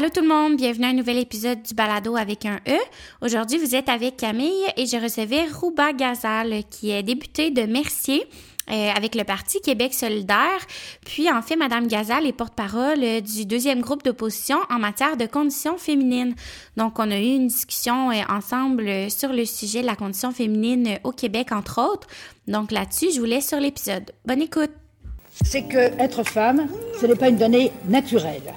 Allô tout le monde, bienvenue à un nouvel épisode du Balado avec un E. Aujourd'hui, vous êtes avec Camille et je recevais Rouba Gazal, qui est députée de Mercier. Euh, avec le Parti Québec solidaire. Puis, en fait, Madame Gazal est porte-parole euh, du deuxième groupe d'opposition en matière de conditions féminines. Donc, on a eu une discussion euh, ensemble sur le sujet de la condition féminine au Québec, entre autres. Donc, là-dessus, je vous laisse sur l'épisode. Bonne écoute! C'est que être femme, ce n'est pas une donnée naturelle.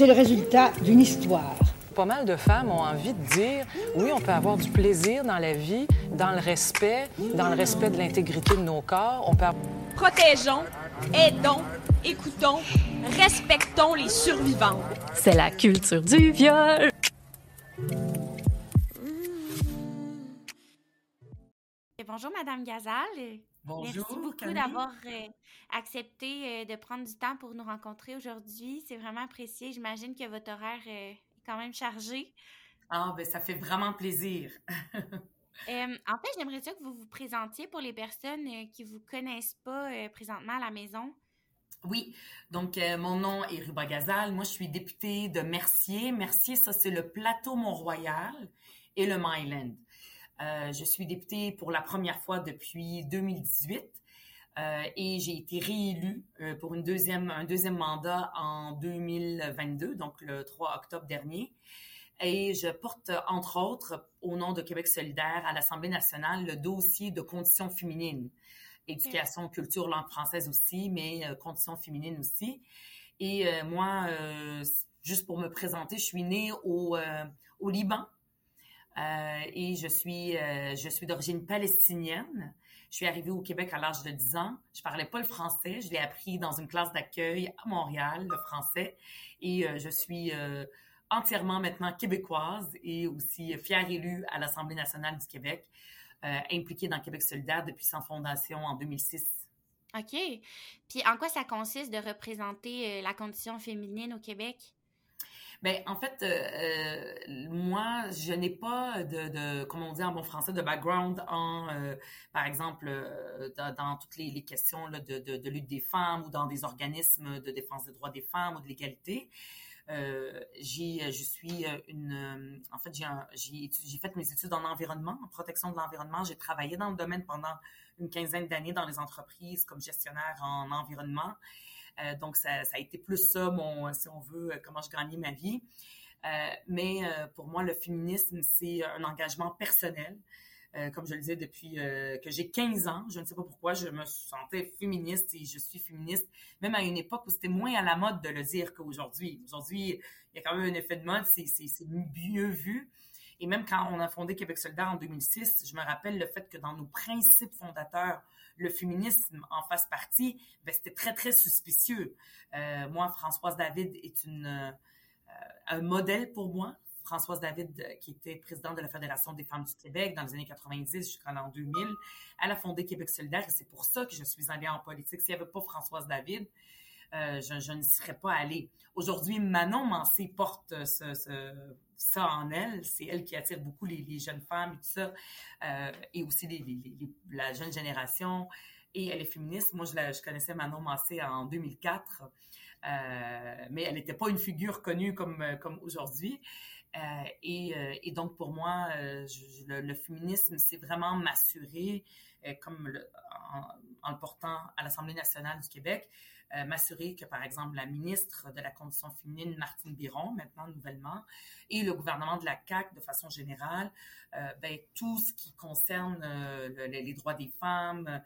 C'est le résultat d'une histoire. Pas mal de femmes ont envie de dire oui, on peut avoir du plaisir dans la vie, dans le respect, dans le respect de l'intégrité de nos corps. On peut Protégeons, aidons, écoutons, respectons les survivants. C'est la culture du viol. bonjour, Madame Gazal. Bonjour. Merci beaucoup d'avoir euh, accepté euh, de prendre du temps pour nous rencontrer aujourd'hui. C'est vraiment apprécié. J'imagine que votre horaire euh, est quand même chargé. Ah, ben ça fait vraiment plaisir. en fait, j'aimerais ça que vous vous présentiez pour les personnes qui ne vous connaissent pas présentement à la maison. Oui, donc mon nom est Ruba Gazal. Moi, je suis députée de Mercier. Mercier, ça, c'est le plateau Mont-Royal et le Myland. Euh, je suis députée pour la première fois depuis 2018 euh, et j'ai été réélue euh, pour une deuxième, un deuxième mandat en 2022, donc le 3 octobre dernier. Et je porte, entre autres, au nom de Québec solidaire à l'Assemblée nationale, le dossier de conditions féminines. Éducation, culture, langue française aussi, mais conditions féminines aussi. Et moi, juste pour me présenter, je suis née au, au Liban, euh, et je suis, euh, je suis d'origine palestinienne. Je suis arrivée au Québec à l'âge de 10 ans. Je parlais pas le français. Je l'ai appris dans une classe d'accueil à Montréal, le français. Et euh, je suis entièrement maintenant québécoise et aussi fière élue à l'Assemblée nationale du Québec, impliquée dans Québec solidaire depuis sa fondation en 2006. OK. Puis en quoi ça consiste de représenter la condition féminine au Québec? Ben en fait, euh, euh, moi, je n'ai pas de, de, on dit en bon français, de background en, euh, par exemple, dans, toutes les, questions là, de, de, lutte des femmes ou dans des organismes de défense des droits des femmes ou de l'égalité. j'ai, je suis une, en fait, j'ai, j'ai fait mes études en environnement, en protection de l'environnement. J'ai travaillé dans le domaine pendant une quinzaine d'années dans les entreprises comme gestionnaire en environnement. Euh, donc, ça, a été plus ça, si on veut, euh, comment je gagnais ma vie. Euh, mais pour moi, le féminisme, c'est un engagement personnel. comme je le disais depuis que j'ai 15 ans, je ne sais pas pourquoi, je me sentais féministe et je suis féministe, même à une époque où c'était moins à la mode de le dire qu'aujourd'hui. Aujourd'hui, il y a quand même un effet de mode, c'est mieux vu. Et même quand on a fondé Québec solidaire en 2006, je me rappelle le fait que dans nos principes fondateurs, le féminisme en fasse partie, ben, c'était très, très suspicieux. Euh, moi, Françoise David est une, euh, un modèle pour moi. Françoise David, euh, qui était présidente de la Fédération des femmes du Québec dans les années 90 jusqu'en 2000, elle a fondé Québec solidaire et c'est pour ça que je suis allée en politique. S'il n'y avait pas Françoise David, euh, je, ne serais pas allée. Aujourd'hui, Manon Mancé porte ça en elle. C'est elle qui attire beaucoup les, jeunes femmes et tout ça, euh, et aussi la jeune génération. Et elle est féministe. Moi, je, connaissais Manon Mancé en 2004, euh, mais elle n'était pas une figure connue comme, aujourd'hui. Et, donc, pour moi, le, féminisme, c'est vraiment m'assurer, comme en, le portant à l'Assemblée nationale du Québec, euh, m'assurer que, par exemple, la ministre de la Condition féminine, Martine Biron, maintenant nouvellement, et le gouvernement de la CAQ, de façon générale, euh, ben, tout ce qui concerne euh, les droits des femmes,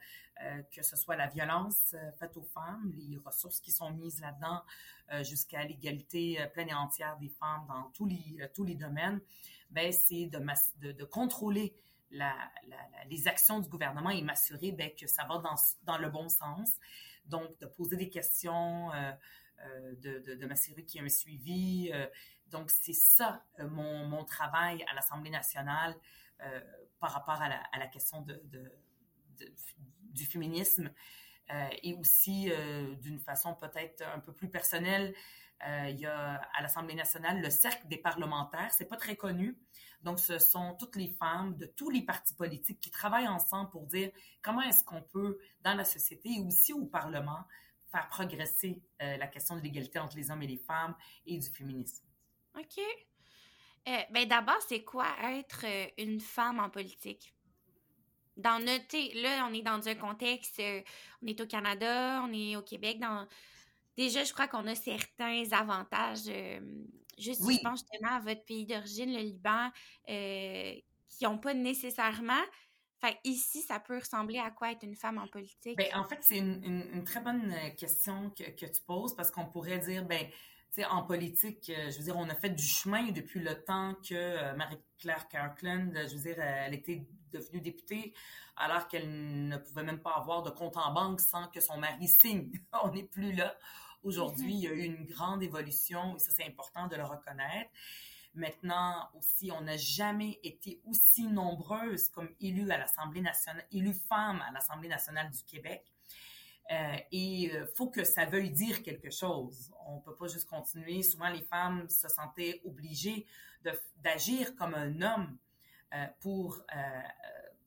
que ce soit la violence faite aux femmes, les ressources qui sont mises là-dedans, jusqu'à l'égalité pleine et entière des femmes dans tous les, tous les domaines, ben, c'est de, de, contrôler la, les actions du gouvernement et m'assurer ben, que ça va dans, dans le bon sens donc, de poser des questions, euh, euh, de, m'assurer qu'il y a un suivi. Euh, donc, c'est ça mon, mon, travail à l'Assemblée nationale par rapport à la, à la question de, du féminisme et aussi d'une façon peut-être un peu plus personnelle. Il y a à l'Assemblée nationale le cercle des parlementaires. C'est pas très connu. Donc, ce sont toutes les femmes de tous les partis politiques qui travaillent ensemble pour dire comment est-ce qu'on peut, dans la société et aussi au Parlement, faire progresser la question de l'égalité entre les hommes et les femmes et du féminisme. OK. ben d'abord, c'est quoi être une femme en politique? Dans notre, là, on est dans un contexte, on est au Canada, on est au Québec, déjà, je crois qu'on a certains avantages. juste, je pense justement à votre pays d'origine, le Liban, qui n'ont pas nécessairement. Fait ici, ça peut ressembler à quoi être une femme en politique? Ben, en fait, c'est une, très bonne euh, question que, que tu poses parce qu'on pourrait dire, ben, en politique, euh, je veux dire, on a fait du chemin depuis le temps que euh, Marie-Claire Kirkland, je veux dire, elle était devenue députée alors qu'elle ne pouvait même pas avoir de compte en banque sans que son mari signe. on n'est plus là. Aujourd'hui, il y a eu une grande évolution et ça, c'est important de le reconnaître. Maintenant aussi, on n'a jamais été aussi nombreuses comme élues à l'Assemblée nationale, élues femmes à l'Assemblée nationale du Québec. Euh, et euh, faut que ça veuille dire quelque chose. On peut pas juste continuer. Souvent, les femmes se sentaient obligées d'agir comme un homme euh, pour euh,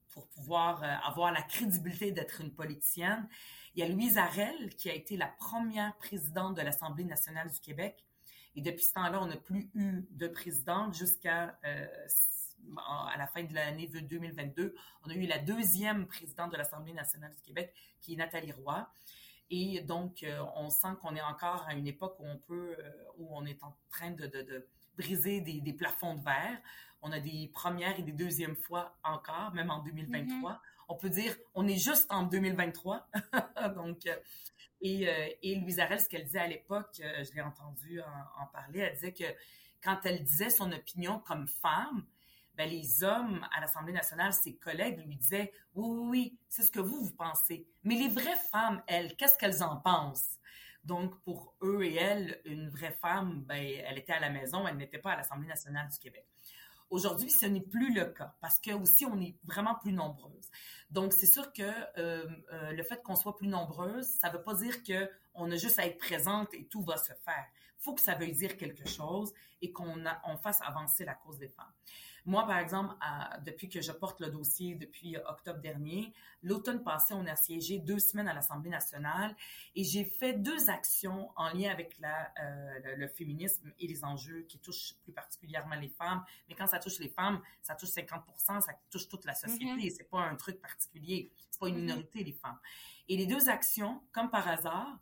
pour pouvoir avoir la crédibilité d'être une politicienne. Il y a Louise Arel qui a été la première présidente de l'Assemblée nationale du Québec et depuis ce temps-là, on n'a plus eu de présidente jusqu'à euh, à la fin de l'année 2022. On a eu la deuxième présidente de l'Assemblée nationale du Québec, qui est Nathalie Roy. Et donc, euh, on sent qu'on est encore à une époque où on peut, euh, où on est en train de, de, de briser des, des, plafonds de verre. On a des premières et des deuxièmes fois encore, même en 2023. Mm-hmm. On peut dire, on est juste en 2023. donc, et, euh, et Louise Arel, ce qu'elle disait à l'époque, euh, je l'ai entendu en, parler, elle disait que quand elle disait son opinion comme femme, ben, les hommes à l'Assemblée nationale, ses collègues lui disaient oui, oui, oui, c'est ce que vous, vous pensez. Mais les vraies femmes, elles, qu'est-ce qu'elles en pensent? Donc, pour eux et elles, une vraie femme, ben, elle était à la maison, elle n'était pas à l'Assemblée nationale du Québec. Aujourd'hui, ce n'est plus le cas parce que aussi on est vraiment plus nombreuses. Donc c'est sûr que euh, euh, le fait qu'on soit plus nombreuses, ça veut pas dire que on a juste à être présente et tout va se faire. Faut que ça veuille dire quelque chose et qu'on on fasse avancer la cause des femmes. Moi, par exemple, depuis que je porte le dossier depuis octobre dernier, l'automne passé, on a siégé deux semaines à l'Assemblée nationale et j'ai fait deux actions en lien avec la, euh, le, féminisme et les enjeux qui touchent plus particulièrement les femmes. Mais quand ça touche les femmes, ça touche 50 ça touche toute la société. Mm-hmm. C'est pas un truc particulier. C'est pas une mm-hmm. minorité, les femmes. Et les deux actions, comme par hasard,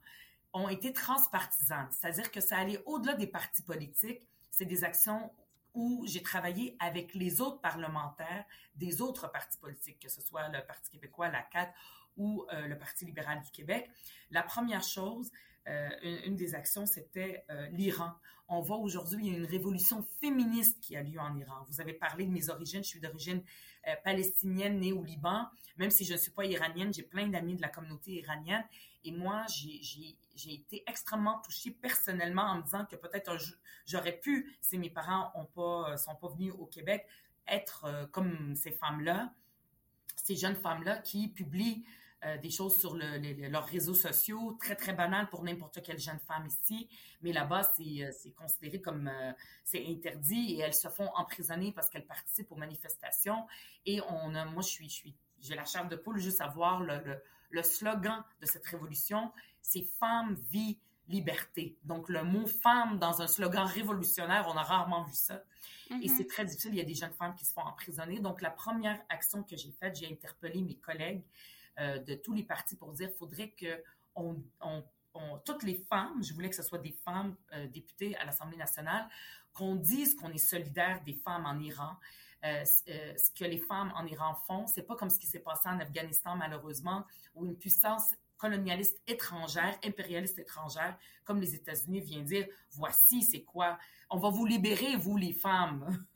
ont été transpartisanes. C'est-à-dire que ça allait au-delà des partis politiques. C'est des actions où j'ai travaillé avec les autres parlementaires des autres partis politiques, que ce soit le Parti québécois, la CAQ ou euh, le Parti libéral du Québec. La première chose, euh, une, des actions, c'était euh, l'Iran. On voit aujourd'hui, il y a une révolution féministe qui a lieu en Iran. Vous avez parlé de mes origines. Je suis d'origine palestinienne, née au Liban. Même si je ne suis pas iranienne, j'ai plein d'amis de la communauté iranienne. Et moi, j'ai été extrêmement touchée personnellement en me disant que peut-être j'aurais pu, si mes parents ont pas, sont pas venus au Québec, être comme ces femmes-là, ces jeunes femmes-là qui publient euh, des choses sur le, leurs réseaux sociaux, très, très banal pour n'importe quelle jeune femme ici. Mais là-bas, c'est, euh, considéré comme... Euh, c'est interdit et elles se font emprisonner parce qu'elles participent aux manifestations. Et on a, moi, je suis, je suis, j'ai la chair de poule juste à voir le, le, le slogan de cette révolution. C'est « Femme, vie, liberté. Donc, le mot femme dans un slogan révolutionnaire, on a rarement vu ça. Et mm-hmm. c'est très difficile. Il y a des jeunes femmes qui se font emprisonner. Donc, la première action que j'ai faite, j'ai interpellé mes collègues euh, de tous les partis pour dire faudrait que on, on, toutes les femmes, je voulais que ce soit des femmes euh, députées à l'Assemblée nationale, qu'on dise qu'on est solidaire des femmes en Iran. Euh, ce que les femmes en Iran font, c'est pas comme ce qui s'est passé en Afghanistan malheureusement, où une puissance colonialiste étrangère, impérialiste étrangère, comme les États-Unis vient dire, voici c'est quoi, on va vous libérer, vous les femmes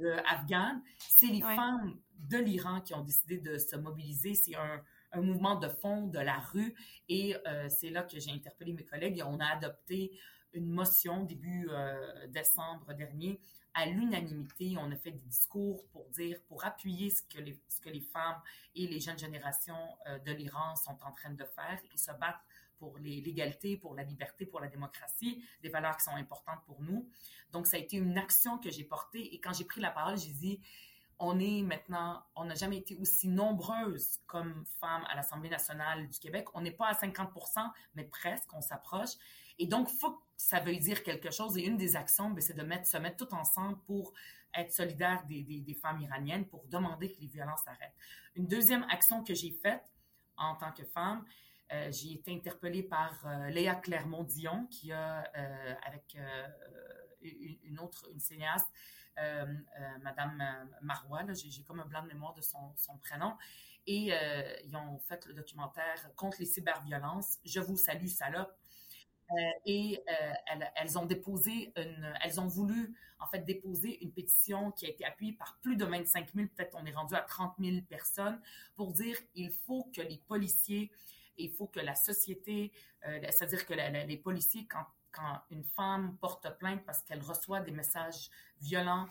euh, afghanes. C'est les femmes de l'Iran qui ont décidé de se mobiliser. C'est un, un mouvement de fond de la rue et euh, c'est là que j'ai interpellé mes collègues et on a adopté une motion début euh, décembre dernier à l'unanimité. On a fait des discours pour dire, pour appuyer ce que les, femmes et les jeunes générations euh, de l'Iran sont en train de faire et se battent pour l'égalité, pour la liberté, pour la démocratie, des valeurs qui sont importantes pour nous. Donc, ça a été une action que j'ai portée et quand j'ai pris la parole, j'ai dit, on est maintenant, on n'a jamais été aussi nombreuses comme femmes à l'Assemblée nationale du Québec. On n'est pas à 50 mais presque, on s'approche. Et donc, faut que ça veuille dire quelque chose. Et une des actions, ben, c'est de mettre, se mettre tout ensemble pour être solidaire des, femmes iraniennes, pour demander que les violences arrêtent. Une deuxième action que j'ai faite en tant que femme, euh, j'ai été interpellée par euh, Léa Clermont-Dion, qui a, euh, avec une autre, une cinéaste, Madame Marois, j'ai comme un blanc de mémoire de son, son prénom, et ils ont fait le documentaire contre les cyberviolences. Je vous salue, salope. Euh, et euh, elles, ont déposé une, elles ont voulu en fait déposer une pétition qui a été appuyée par plus de 25 000, peut-être on est rendu à 30 000 personnes, pour dire il faut que les policiers, il faut que la société, euh, c'est-à-dire que les policiers, quand, quand une femme porte plainte parce qu'elle reçoit des messages violents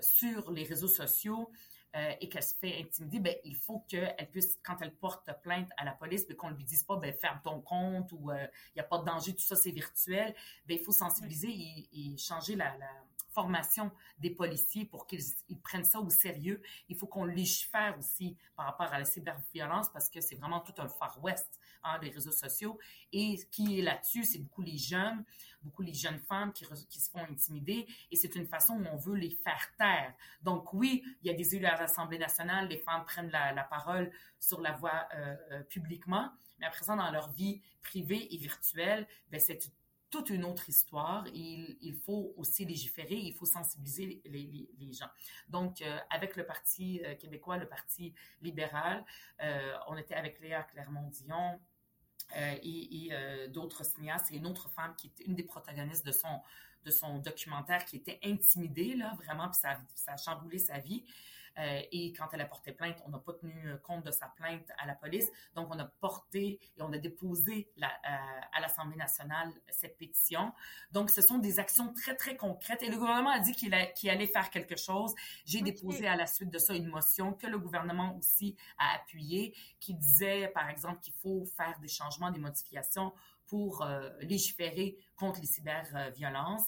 sur les réseaux sociaux, euh, et qu'elle se fait intimider, ben il faut qu'elle puisse, quand elle porte plainte à la police, ben, qu'on lui dise pas, ben ferme ton compte ou il euh, n'y a pas de danger, tout ça c'est virtuel. Ben il faut sensibiliser et, et changer la, la, formation des policiers pour qu'ils prennent ça au sérieux. Il faut qu'on légifère aussi par rapport à la cyberviolence parce que c'est vraiment tout un Far West, hein, les réseaux sociaux. Et ce qui est là-dessus, c'est beaucoup les jeunes, beaucoup les jeunes femmes qui, se font intimider et c'est une façon où on veut les faire taire. Donc oui, il y a des élus à l'Assemblée nationale, les femmes prennent la, parole sur la voie euh, euh, publiquement, mais à présent dans leur vie privée et virtuelle, ben c'est toute une autre histoire. Il, faut aussi légiférer, il faut sensibiliser les, gens. Donc, euh, avec le Parti québécois, le Parti libéral, on était avec Léa Clermont-Dion, euh, et, euh, d'autres cinéastes et une autre femme qui était une des protagonistes de son de son documentaire qui était intimidée là vraiment puis ça, ça a chamboulé sa vie euh, et quand elle a porté plainte on n'a pas tenu compte de sa plainte à la police donc on a porté et on a déposé la, euh, à l'Assemblée nationale cette pétition donc ce sont des actions très très concrètes et le gouvernement a dit qu'il qu allait faire quelque chose j'ai okay. déposé à la suite de ça une motion que le gouvernement aussi a appuyée qui disait par exemple qu'il faut faire des changements des modifications pour euh, légiférer contre les cyberviolences. Euh,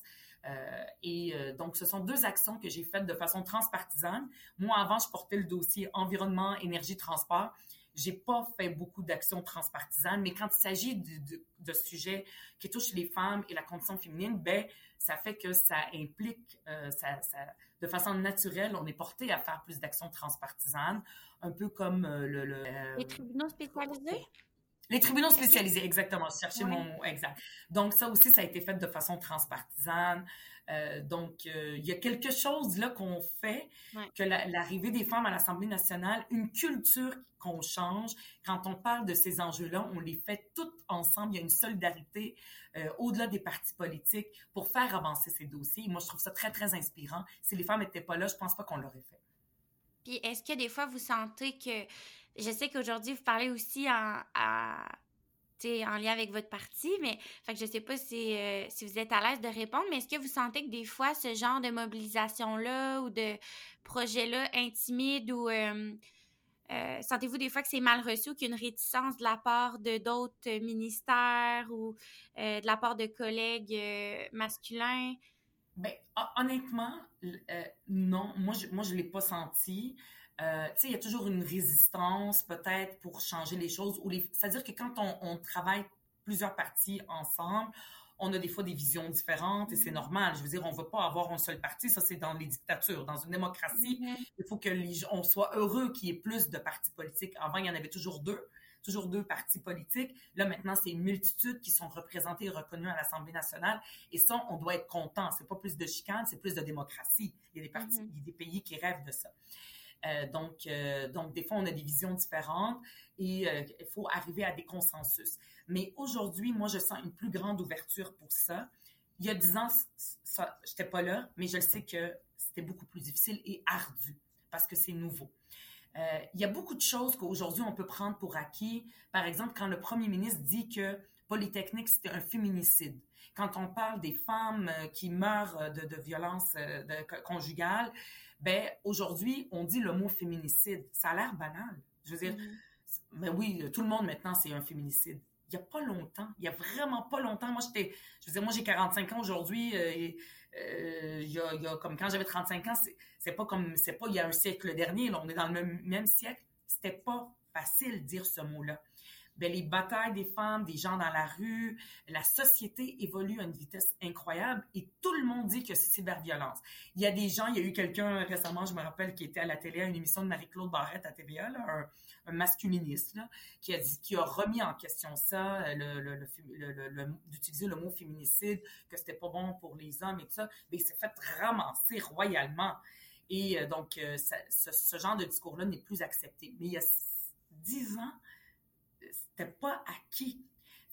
et euh, donc, ce sont deux actions que j'ai faites de façon transpartisane. Moi, avant, je portais le dossier environnement, énergie, transport. J'ai pas fait beaucoup d'actions transpartisanes, mais quand il s'agit de, sujets qui touchent les femmes et la condition féminine, ben ça fait que ça implique, euh, ça, de façon naturelle, on est porté à faire plus d'actions transpartisanes, un peu comme euh, le, le les tribunaux spécialisés? Les tribunaux spécialisés, exactement. Je cherchais mon mot exact. Donc ça aussi, ça a été fait de façon transpartisane. Euh, donc euh, il y a quelque chose là qu'on fait que l'arrivée la, des femmes à l'Assemblée nationale, une culture qu'on change. Quand on parle de ces enjeux-là, on les fait toutes ensemble. Il y a une solidarité euh, au-delà des partis politiques pour faire avancer ces dossiers. moi, je trouve ça très très inspirant. Si les femmes n'étaient pas là, je pense pas qu'on l'aurait fait. Puis est-ce que des fois vous sentez que je sais qu'aujourd'hui vous parlez aussi en lien avec votre parti, mais je sais pas si, euh, si vous êtes à l'aise de répondre, mais est-ce que vous sentez que des fois ce genre de mobilisation-là ou de projet-là intimide ou euh, euh, sentez-vous des fois que c'est mal reçu ou qu'il y a une réticence de la part de d'autres ministères ou de la part de collègues masculins? Ben, honnêtement, non. Moi, je, moi, je l'ai pas senti. Euh, tu sais, il y a toujours une résistance, peut-être, pour changer les choses. Ou les... C'est-à-dire que quand on, on, travaille plusieurs partis ensemble, on a des fois des visions différentes et c'est normal. Je veux dire, on veut pas avoir un seul parti. Ça, c'est dans les dictatures. Dans une démocratie, mm -hmm. il faut que les, on soit heureux qu'il y ait plus de partis politiques. Avant, il y en avait toujours deux toujours deux partis politiques. Là, maintenant, c'est une multitude qui sont représentés et reconnus à l'Assemblée nationale. Et ça, on doit être content. C'est pas plus de chicane, c'est plus de démocratie. Il y a des partis, mm -hmm. il y a des pays qui rêvent de ça. Euh, donc, euh, donc, des fois, on a des visions différentes et euh, il faut arriver à des consensus. Mais aujourd'hui, moi, je sens une plus grande ouverture pour ça. Il y a dix ans, ça, j'étais pas là, mais je sais que c'était beaucoup plus difficile et ardu parce que c'est nouveau. Il y a beaucoup de choses qu'aujourd'hui on peut prendre pour acquis. Par exemple, quand le premier ministre dit que Polytechnique, c'était un féminicide. Quand on parle des femmes qui meurent de, de violences conjugales, ben aujourd'hui, on dit le mot féminicide. Ça a l'air banal. Je veux dire, mm -hmm. mais oui, tout le monde maintenant, c'est un féminicide. Il y a pas longtemps, il y a vraiment pas longtemps. Moi, j'étais, je veux dire, moi j'ai 45 ans aujourd'hui. Euh, euh, il, y a, il y a comme quand j'avais 35 ans, c'est pas comme c'est pas il y a un siècle dernier, là, on est dans le même, même siècle. C'était pas facile de dire ce mot-là ben, les batailles des femmes, des gens dans la rue, la société évolue à une vitesse incroyable et tout le monde dit que c'est cyberviolence. Il y a des gens, il y a eu quelqu'un récemment, je me rappelle, qui était à la télé à une émission de Marie-Claude Barrette à TVA, là, un, masculiniste, là, qui a dit, qui a remis en question ça, le, d'utiliser le mot féminicide, que c'était pas bon pour les hommes et tout ça, mais il s'est fait ramasser royalement. Et euh, donc, euh, ce, ce, genre de discours-là n'est plus accepté. Mais il y a dix ans, c'était pas acquis.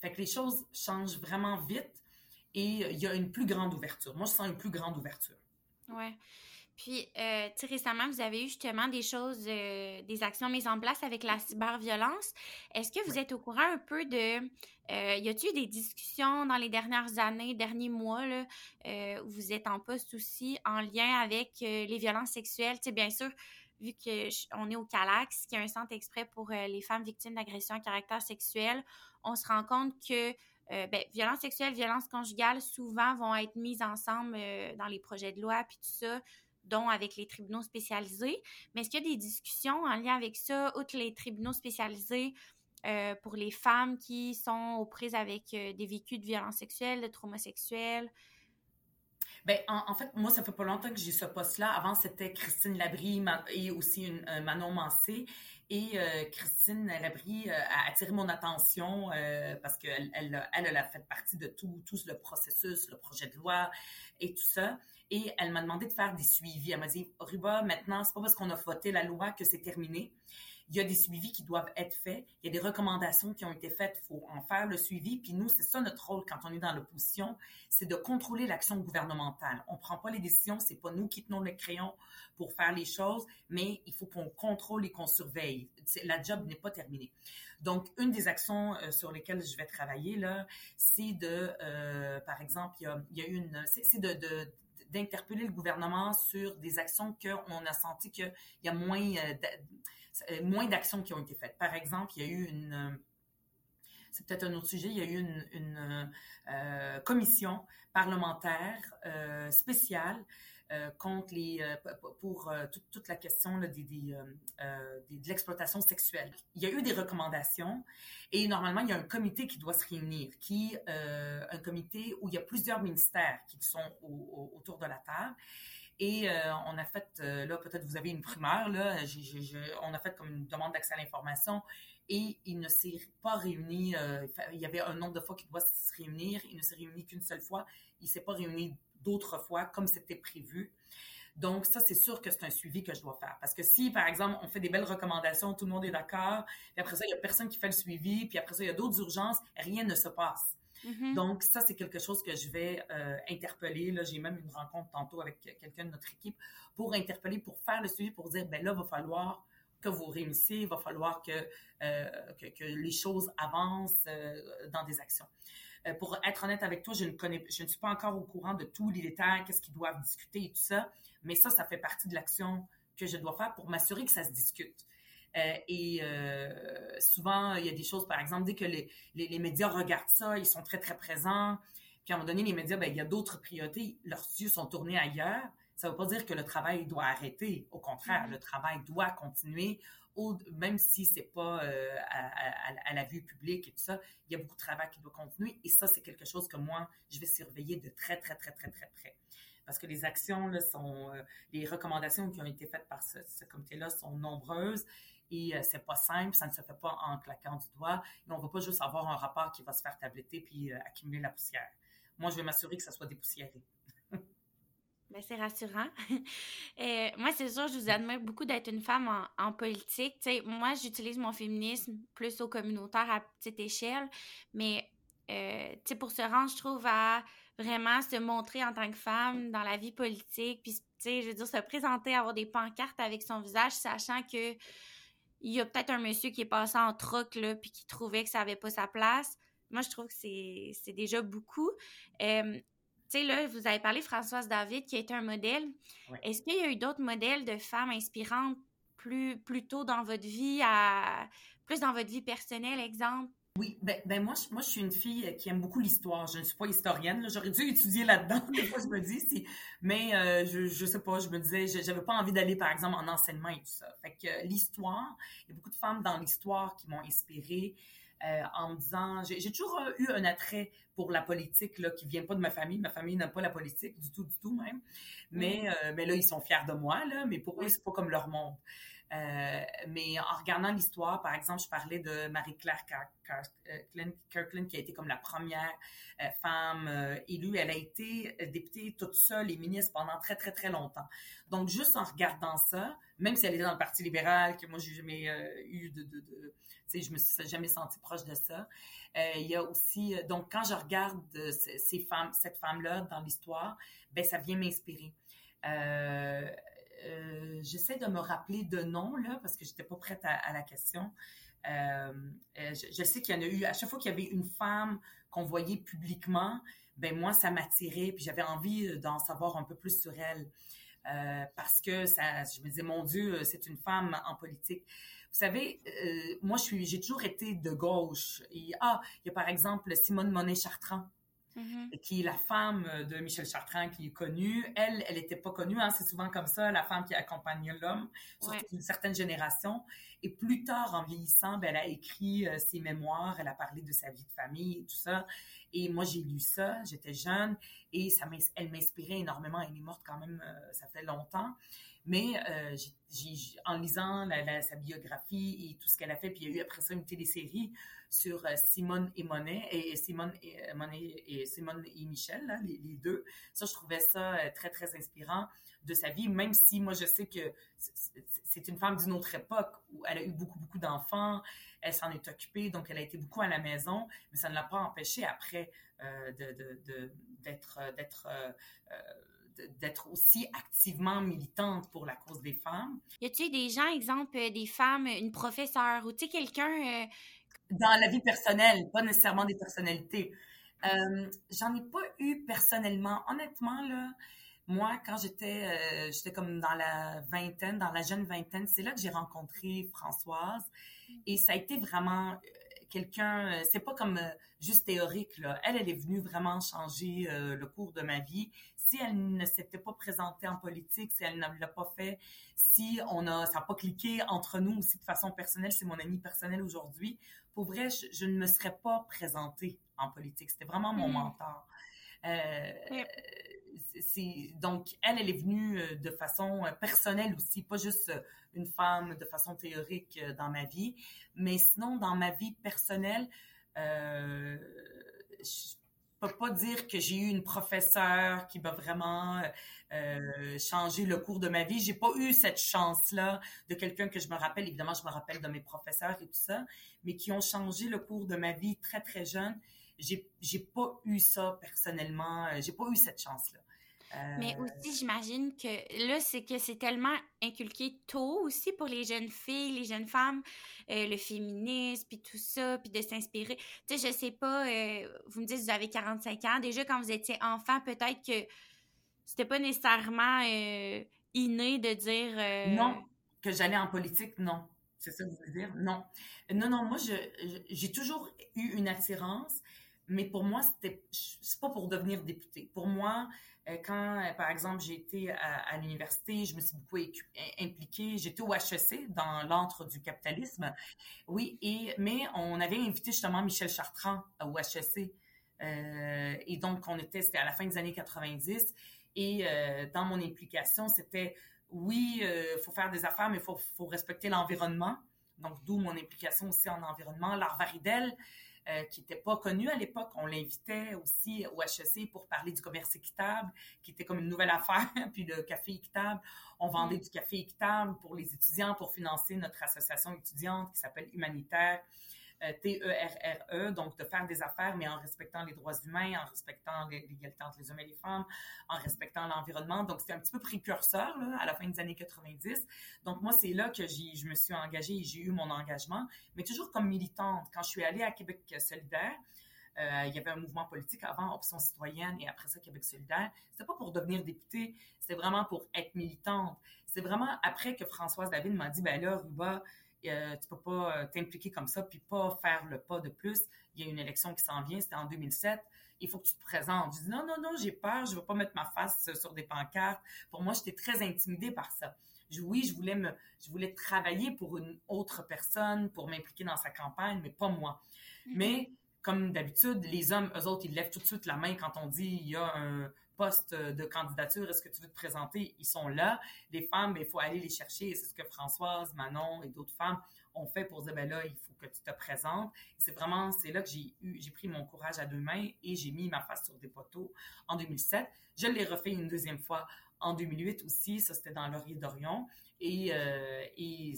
Fait que les choses changent vraiment vite et euh, il y a une plus grande ouverture. Moi, je sens une plus grande ouverture. Ouais. Puis, euh, récemment, vous avez eu justement des choses, euh, des actions mises en place avec la cyberviolence. Est-ce que vous êtes au courant un peu de, euh, y a-t-il eu des discussions dans les dernières années, derniers mois, là, où vous êtes en poste aussi en lien avec les violences sexuelles? Tu sais, bien sûr, vu qu'on est au CALAX, qui est un centre exprès pour euh, les femmes victimes d'agressions à caractère sexuel, on se rend compte que euh, ben, violence sexuelle, violence conjugale, souvent vont être mises ensemble euh, dans les projets de loi, puis tout ça, dont avec les tribunaux spécialisés. Mais est-ce qu'il y a des discussions en lien avec ça, outre les tribunaux spécialisés, pour les femmes qui sont aux prises avec des vécus de violence sexuelle, de trauma sexuel, ben, en, fait, moi, ça fait pas longtemps que j'ai ce poste-là. Avant, c'était Christine Labrie et aussi une, euh, Manon Mancé. Et euh, Christine Labrie euh, a attiré mon attention parce qu'elle elle, elle, a fait partie de tout, tout le processus, le projet de loi et tout ça. Et elle m'a demandé de faire des suivis. Elle m'a dit, Ruba, maintenant, c'est pas parce qu'on a voté la loi que c'est terminé il y a des suivis qui doivent être faits, il y a des recommandations qui ont été faites, il faut en faire le suivi. Puis nous, c'est ça notre rôle quand on est dans l'opposition, c'est de contrôler l'action gouvernementale. On prend pas les décisions, c'est pas nous qui tenons le crayon pour faire les choses, mais il faut qu'on contrôle et qu'on surveille. La job n'est pas terminée. Donc, une des actions euh, sur lesquelles je vais travailler là, c'est de, euh, par exemple, il y a, a une, c'est de, d'interpeller le gouvernement sur des actions qu'on a senti qu'il y a moins euh, moins d'actions qui ont été faites. Par exemple, il y a eu une euh, c'est peut-être un autre sujet, il y a eu une, euh, commission parlementaire euh, spéciale euh, contre les pour toute, la question de l'exploitation sexuelle. Il y a eu des recommandations et normalement il y a un comité qui doit se réunir, qui un comité où il y a plusieurs ministères qui sont au, autour de la table et euh, on a fait, euh, là, peut-être vous avez une primeur, là, on a fait comme une demande d'accès à l'information et il ne s'est pas réuni, euh, il y avait un nombre de fois qu'il doit se réunir, il ne s'est réuni qu'une seule fois, il s'est pas réuni d'autres fois comme c'était prévu. Donc, ça, c'est sûr que c'est un suivi que je dois faire. Parce que si, par exemple, on fait des belles recommandations, tout le monde est d'accord, puis après ça, il y a personne qui fait le suivi, puis après ça, il y a d'autres urgences, rien ne se passe. Mm-hmm. Donc, ça, c'est quelque chose que je vais euh, interpeller. Là, j'ai même une rencontre tantôt avec quelqu'un de notre équipe pour interpeller, pour faire le suivi, pour dire, ben là, va falloir que vous réunissez, il va falloir que, euh, que, que, les choses avancent euh, dans des actions. Pour être honnête avec toi, je ne connais, je ne suis pas encore au courant de tous les détails, qu'est-ce qu'ils doivent discuter et tout ça, mais ça, ça fait partie de l'action que je dois faire pour m'assurer que ça se discute. Euh, et euh, souvent, il y a des choses, par exemple, dès que les, les, les, médias regardent ça, ils sont très, très présents. Puis à un moment donné, les médias, ben, il y a d'autres priorités. Leurs yeux sont tournés ailleurs. Ça ne veut pas dire que le travail doit arrêter. Au contraire, mm-hmm. le travail doit continuer, au, même si c'est pas euh, à, à, à, la vue publique et tout ça. Il y a beaucoup de travail qui doit continuer. Et ça, c'est quelque chose que moi, je vais surveiller de très, très, très, très, très près parce que les actions là, sont, euh, les recommandations qui ont été faites par ce, ce comité-là sont nombreuses et euh, c'est pas simple, ça ne se fait pas en claquant du doigt. Et on va pas juste avoir un rapport qui va se faire tabletter puis euh, accumuler la poussière. Moi, je vais m'assurer que ça soit dépoussiéré. Ben, c'est rassurant. euh, moi, c'est sûr, je vous admire beaucoup d'être une femme en, en politique. sais, moi, j'utilise mon féminisme plus au communautaire à petite échelle, mais euh, pour se rendre, je trouve, à vraiment se montrer en tant que femme dans la vie politique, puis, je veux dire, se présenter, avoir des pancartes avec son visage, sachant que il y a peut-être un monsieur qui est passé en troc, là, puis qui trouvait que ça avait pas sa place. Moi, je trouve que c'est, c'est déjà beaucoup. Euh, tu sais, là, vous avez parlé Françoise David, qui est un modèle. Est-ce qu'il y a eu d'autres modèles de femmes inspirantes plus, plus tôt dans votre vie, à, plus dans votre vie personnelle, exemple, Oui, ben, ben moi, je, moi, je suis une fille qui aime beaucoup l'histoire. Je ne suis pas historienne. J'aurais dû étudier là-dedans. Des fois, je me dis, si, mais euh, je, je sais pas. Je me disais, j'avais pas envie d'aller, par exemple, en enseignement et tout ça. Fait que euh, l'histoire, il y a beaucoup de femmes dans l'histoire qui m'ont inspirée. Euh, en me disant, j'ai toujours eu un attrait pour la politique là, qui vient pas de ma famille. Ma famille n'aime pas la politique du tout, du tout même. Mais, mm. mais là, ils sont fiers de moi, là, mais pour eux, c'est pas comme leur monde. Euh, mais en regardant l'histoire, par exemple, je parlais de Marie-Claire euh, Kirkland, qui a été comme la première euh, femme élue. Elle a été députée toute seule et ministre pendant très, très, très longtemps. Donc, juste en regardant ça, même si elle était dans le Parti libéral, que moi, j'ai jamais eu de... de, tu sais, je me suis jamais sentie proche de ça. il y a aussi... donc, quand je regarde ces femmes, cette femme-là dans l'histoire, ben ça vient m'inspirer. Euh, euh, j'essaie de me rappeler de noms, là, parce que j'étais pas prête à, la question. Euh, euh, je, sais qu'il y en a eu, à chaque fois qu'il y avait une femme qu'on voyait publiquement, ben moi, ça m'attirait, puis j'avais envie d'en savoir un peu plus sur elle. parce que ça, je me disais, mon Dieu, c'est une femme en politique. Vous savez, moi, je suis, j'ai toujours été de gauche. Ah, il y a par exemple Simone Monet-Chartrand. Mm-hmm. qui est la femme de Michel Chartrand, qui est connue. Elle, elle n'était pas connue. Hein, c'est souvent comme ça, la femme qui accompagne l'homme, surtout une certaine génération. Et plus tard, en vieillissant, ben, elle a écrit euh, ses mémoires, elle a parlé de sa vie de famille et tout ça. Et moi, j'ai lu ça, j'étais jeune, et ça elle m'inspirait énormément. Elle est morte quand même, euh, ça fait longtemps. Mais euh, en lisant sa biographie et tout ce qu'elle a fait, puis il y a eu après ça une télésérie sur euh, Simone et Monet, et Simone et, euh, Monet et Simone et Michel, les, deux. Ça, je trouvais ça très, très inspirant de sa vie, même si moi, je sais que c'est une femme d'une autre époque où elle a eu beaucoup, beaucoup d'enfants, elle s'en est occupée, donc elle a été beaucoup à la maison, mais ça ne l'a pas empêché après d'être... d'être d'être aussi activement militante pour la cause des femmes. Y a-t-il des gens, exemple, euh, des femmes, une professeure ou tu sais quelqu'un euh, dans la vie personnelle, pas nécessairement des personnalités. Euh, J'en ai pas eu personnellement. Honnêtement là, moi quand j'étais euh, j'étais comme dans la vingtaine, dans la jeune vingtaine, c'est là que j'ai rencontré Françoise et ça a été vraiment quelqu'un, c'est pas comme juste théorique là. Elle, elle est venue vraiment changer le cours de ma vie si elle ne s'était pas présentée en politique, si elle ne l'a pas fait, si on a, ça n'a pas cliqué entre nous aussi de façon personnelle, c'est mon amie personnelle aujourd'hui, pour vrai, je, ne me serais pas présentée en politique. C'était vraiment mon mm. mentor. Euh, donc, elle, elle est venue euh, de façon euh, personnelle aussi, pas juste une femme de façon théorique dans ma vie, mais sinon, dans ma vie personnelle, euh, peux pas dire que j'ai eu une professeure qui m'a vraiment euh, changé le cours de ma vie. J'ai pas eu cette chance-là de quelqu'un que je me rappelle. Évidemment, je me rappelle de mes professeurs et tout ça, mais qui ont changé le cours de ma vie très très jeune. J'ai j'ai pas eu ça personnellement. Euh, j'ai pas eu cette chance-là. Mais euh, aussi, j'imagine que là, c'est que c'est tellement inculqué tôt aussi pour les jeunes filles, les jeunes femmes, euh, le féminisme, puis tout ça, puis de s'inspirer. Tu sais, je sais pas, euh, vous me dites, vous avez 45 ans. Déjà, quand vous étiez enfant, peut-être que c'était pas nécessairement inné de dire... Non, que j'allais en politique, non. C'est ça que vous voulez dire? Non. Non, non, moi, j'ai toujours eu une attirance, mais pour moi, c'était c'est pas pour devenir députée. Pour moi, quand, euh, par exemple, j'ai été à, l'université, je me suis beaucoup impliquée. J'étais au HEC, dans l'antre du capitalisme. Oui, mais on avait invité justement Michel Chartrand au HEC. Euh, et donc, on était, c'était à la fin des années 90. Et dans mon implication, c'était, oui, il faut faire des affaires, mais il faut, faut respecter l'environnement. Donc, d'où mon implication aussi en environnement. L'art Varidel, euh, qui n'était pas connu à l'époque. On l'invitait aussi au HEC pour parler du commerce équitable, qui était comme une nouvelle affaire, puis le café équitable. On vendait mm. du café équitable pour les étudiants pour financer notre association étudiante qui s'appelle Humanitaire. T-E-R-R-E, e, donc de faire des affaires, mais en respectant les droits humains, en respectant l'égalité entre les hommes et les femmes, en respectant l'environnement. Donc, c'était un petit peu précurseur là, à la fin des années 90. Donc, moi, c'est là que je me suis engagée et j'ai eu mon engagement, mais toujours comme militante. Quand je suis allée à Québec solidaire, euh, il y avait un mouvement politique avant, Option citoyenne, et après ça, Québec solidaire. C'était pas pour devenir députée, c'était vraiment pour être militante. C'est vraiment après que Françoise David m'a dit, ben là, Ruba, euh, tu peux pas euh, t'impliquer comme ça puis pas faire le pas de plus. Il y a une élection qui s'en vient, c'était en 2007. Il faut que tu te présentes. Je dis non, non, non, j'ai peur, je veux pas mettre ma face sur des pancartes. Pour moi, j'étais très intimidée par ça. Je, oui, je voulais me, je voulais travailler pour une autre personne, pour m'impliquer dans sa campagne, mais pas moi. Mm-hmm. Mais comme d'habitude, les hommes, eux autres, ils lèvent tout de suite la main quand on dit il y a un poste de candidature, est-ce que tu veux te présenter? Ils sont là. Les femmes, il faut aller les chercher. C'est ce que Françoise, Manon et d'autres femmes ont fait pour dire, ben là, il faut que tu te présentes. C'est vraiment, c'est là que j'ai eu, j'ai pris mon courage à deux mains et j'ai mis ma face sur des poteaux en 2007. Je l'ai refait une deuxième fois en 2008 aussi. Ça, c'était dans Laurier d'Orion. Et, euh, et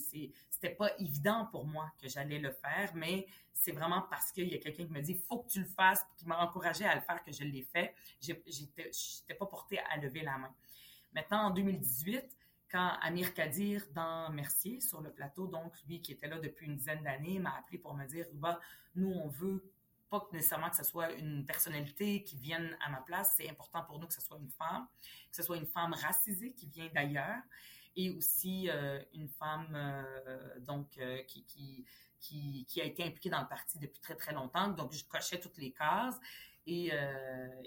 c'était pas évident pour moi que j'allais le faire, mais c'est vraiment parce qu'il y a quelqu'un qui me dit faut que tu le fasses, qui m'a encouragé à le faire que je l'ai fait. J'étais pas portée à lever la main. Maintenant, en 2018, quand Amir Kadir dans Mercier, sur le plateau, donc lui qui était là depuis une dizaine d'années, m'a appelé pour me dire, bah, nous, on veut pas nécessairement que ce soit une personnalité qui vienne à ma place, c'est important pour nous que ce soit une femme, que ce soit une femme racisée qui vient d'ailleurs et aussi euh, une femme euh, donc euh, qui, qui, qui, a été impliquée dans le parti depuis très très longtemps. Donc je cochais toutes les cases et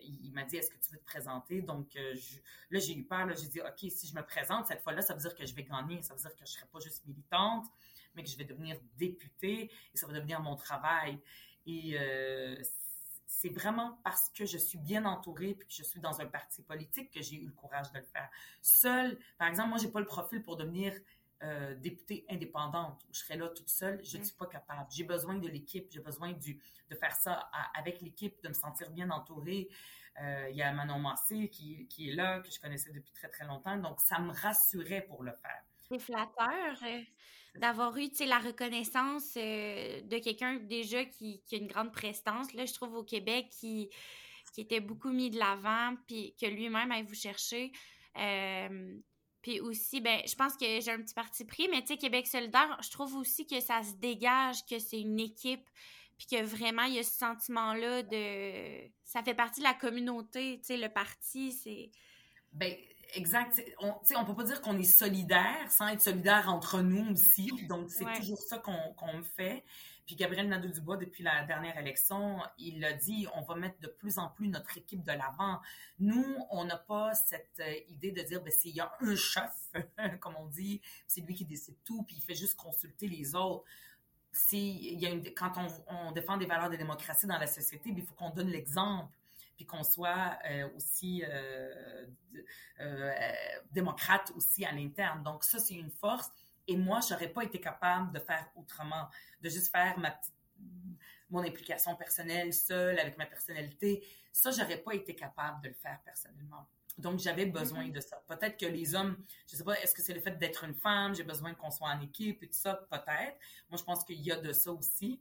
il m'a dit est-ce que tu veux te présenter? Donc là j'ai eu peur. J'ai dit ok si je me présente cette fois-là ça veut dire que je vais gagner, ça veut dire que je serai pas juste militante, mais que je vais devenir députée et ça va devenir mon travail. Et c'est vraiment parce que je suis bien entourée puis que je suis dans un parti politique que j'ai eu le courage de le faire. Seule, par exemple, moi, j'ai pas le profil pour devenir euh, députée indépendante où je serais là toute seule. Je ne mm. suis pas capable. J'ai besoin de l'équipe. J'ai besoin du, de faire ça avec l'équipe, de me sentir bien entourée. Euh, il y a Manon Massé qui, qui est là, que je connaissais depuis très, très longtemps. Donc, ça me rassurait pour le faire. C'est flatteur euh, d'avoir eu la reconnaissance euh, de quelqu'un déjà qui, qui, a une grande prestance. Là, je trouve au Québec qui, était beaucoup mis de l'avant, puis que lui-même aille vous chercher. Euh, puis aussi, ben, je pense que j'ai un petit parti pris, mais tu Québec solidaire, je trouve aussi que ça se dégage, que c'est une équipe, puis que vraiment, il y a ce sentiment-là de... Ça fait partie de la communauté, tu le parti, c'est... Ben, exact. On, on peut pas dire qu'on est solidaire sans être solidaire entre nous aussi. Donc, c'est toujours ça qu'on qu'on fait. Puis Gabriel Nadeau-Dubois, depuis la dernière élection, il a dit, on va mettre de plus en plus notre équipe de l'avant. Nous, on n'a pas cette euh, idée de dire, ben, s'il y a un chef, comme on dit, c'est lui qui décide tout, puis il fait juste consulter les autres. il y a une, quand on, on défend des valeurs de démocratie dans la société, ben, il faut qu'on donne l'exemple puis qu'on soit euh, aussi euh, euh, démocrate aussi à l'interne. Donc ça, c'est une force. Et moi, j'aurais pas été capable de faire autrement, de juste faire ma petite mon implication personnelle seule avec ma personnalité. Ça, j'aurais pas été capable de le faire personnellement. Donc, j'avais besoin mm-hmm. de ça. Peut-être que les hommes, je sais pas, est-ce que c'est le fait d'être une femme, j'ai besoin qu'on soit en équipe et tout ça, peut-être. Moi, je pense qu'il y a de ça aussi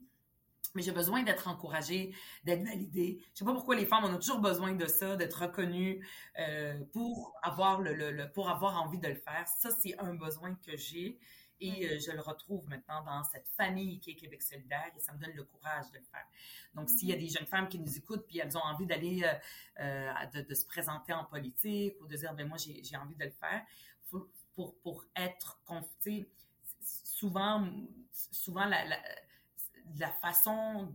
mais j'ai besoin d'être encouragée, d'être validée. Je sais pas pourquoi les femmes on a toujours besoin de ça, d'être reconnues euh, pour avoir le, le, pour avoir envie de le faire. Ça c'est un besoin que j'ai et euh, je le retrouve maintenant dans cette famille qui est Québec solidaire et ça me donne le courage de le faire. Donc s'il y a des jeunes femmes qui nous écoutent puis elles ont envie d'aller euh, de, de, se présenter en politique ou de dire ben moi j'ai envie de le faire faut, pour pour être confié souvent souvent la, la de la façon,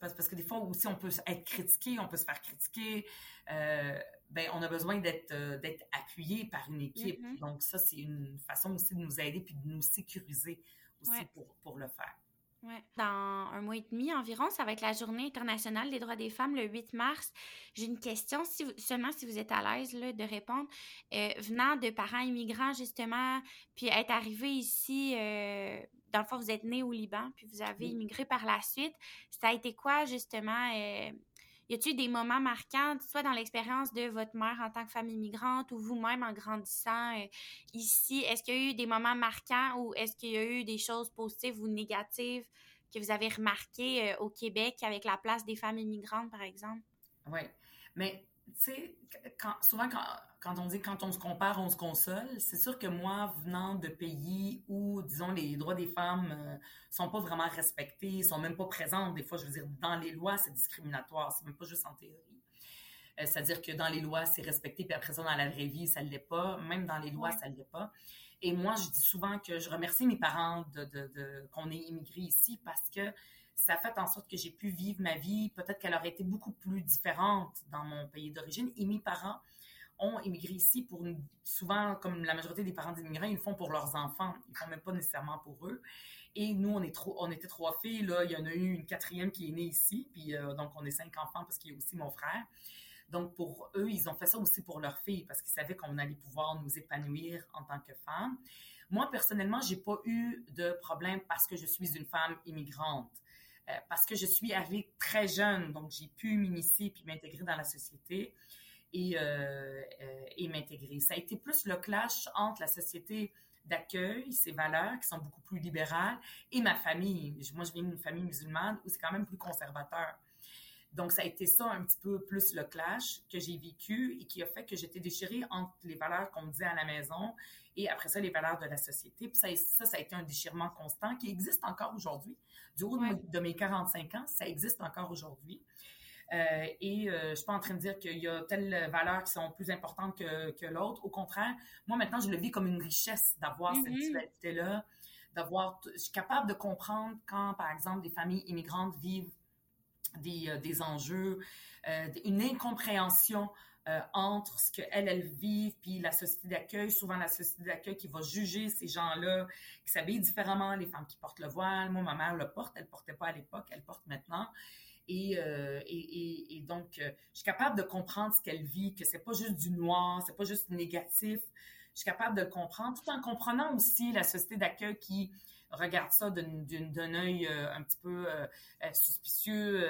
parce, parce, que des fois aussi on peut être critiqué, on peut se faire critiquer. Euh, ben on a besoin d'être euh, d'être appuyé par une équipe. Mm-hmm. Donc ça c'est une façon aussi de nous aider puis de nous sécuriser aussi pour pour le faire. Ouais. Dans un mois et demi environ, ça va être la Journée internationale des droits des femmes le 8 mars. J'ai une question, si seulement si vous êtes à l'aise de répondre. Euh, venant de parents immigrants, justement, puis être arrivé ici, euh, dans le fond, vous êtes né au Liban, puis vous avez immigré par la suite. Ça a été quoi, justement? Euh, y a-t-il des moments marquants, soit dans l'expérience de votre mère en tant que femme immigrante ou vous-même en grandissant euh, ici? Est-ce qu'il y a eu des moments marquants ou est-ce qu'il y a eu des choses positives ou négatives que vous avez remarquées euh, au Québec avec la place des femmes immigrantes, par exemple? Oui. Mais tu sais, souvent quand, quand, on dit quand on se compare, on se console, c'est sûr que moi, venant de pays où, disons, les droits des femmes euh, sont pas vraiment respectés, sont même pas présents, des fois, je veux dire, dans les lois, c'est discriminatoire, c'est même pas juste en théorie. Euh, C'est-à-dire que dans les lois, c'est respecté, puis après ça, dans la vraie vie, ça ne l'est pas. Même dans les lois, ça ne l'est pas. Et moi, je dis souvent que je remercie mes parents de, de, de qu'on ait immigré ici parce que ça a fait en sorte que j'ai pu vivre ma vie. Peut-être qu'elle aurait été beaucoup plus différente dans mon pays d'origine. Et mes parents ont immigré ici pour souvent, comme la majorité des parents d'immigrants, ils le font pour leurs enfants. Ils font même pas nécessairement pour eux. Et nous, on est trop, on était trois filles. Là, il y en a eu une quatrième qui est née ici. Puis euh, donc, on est cinq enfants parce qu'il y a aussi mon frère. Donc, pour eux, ils ont fait ça aussi pour leurs filles parce qu'ils savaient qu'on allait pouvoir nous épanouir en tant que femmes. Moi, personnellement, j'ai pas eu de problème parce que je suis une femme immigrante. Euh, parce que je suis arrivée très jeune, donc j'ai pu m'initier puis m'intégrer dans la société et, euh, euh, et m'intégrer. Ça a été plus le clash entre la société d'accueil, ses valeurs qui sont beaucoup plus libérales, et ma famille. Moi, je viens d'une famille musulmane où c'est quand même plus conservateur. Donc, ça a été ça un petit peu plus le clash que j'ai vécu et qui a fait que j'étais déchirée entre les valeurs qu'on me disait à la maison et après ça, les valeurs de la société. Puis ça, ça, ça a été un déchirement constant qui existe encore aujourd'hui. Du haut Ouais. de mes 45 ans, ça existe encore aujourd'hui. Euh, et euh, je suis pas en train de dire qu'il y a telles valeurs qui sont plus importantes que, que l'autre. Au contraire, moi maintenant, je le vis comme une richesse d'avoir cette Mhm. dualité-là, d'avoir. Je suis capable de comprendre quand, par exemple, des familles immigrantes vivent des, euh, des enjeux, euh, une incompréhension euh, entre ce qu'elles, elles vivent, puis la société d'accueil, souvent la société d'accueil qui va juger ces gens-là, qui s'habillent différemment, les femmes qui portent le voile. Moi, ma mère le porte, elle portait pas à l'époque, elle porte maintenant. Et, et, et, donc, je suis capable de comprendre ce qu'elle vit, que c'est pas juste du noir, c'est pas juste négatif. Je suis capable de le comprendre, tout en comprenant aussi la société d'accueil qui regarde ça d'un œil euh, un petit peu euh, euh, suspicieux.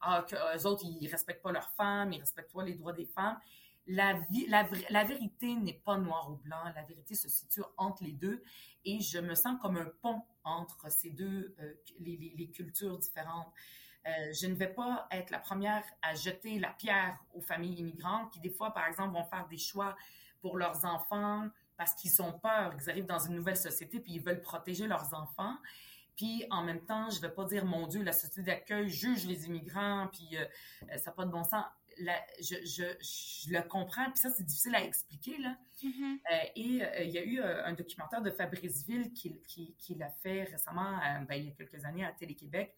Ah, que eux autres, ils respectent pas leurs femmes, ils respectent pas les droits des femmes. La, vie, la, la vérité n'est pas noir ou blanc. La vérité se situe entre les deux. Et je me sens comme un pont entre ces deux, les, les, les cultures différentes. Je ne vais pas être la première à jeter la pierre aux familles immigrantes qui, des fois, par exemple, vont faire des choix pour leurs enfants parce qu'ils ont peur, qu'ils arrivent dans une nouvelle société puis ils veulent protéger leurs enfants. Puis en même temps, je vais pas dire mon Dieu, la société d'accueil juge les immigrants, puis euh, euh, ça n'a pas de bon sens. La- je, je, je le comprends, puis ça c'est difficile à expliquer là. Mhm. Euh, et euh, il y a eu un documentaire de Fabrice Ville qui, qui, qui l'a fait récemment, ben, il y a quelques années à Télé-Québec,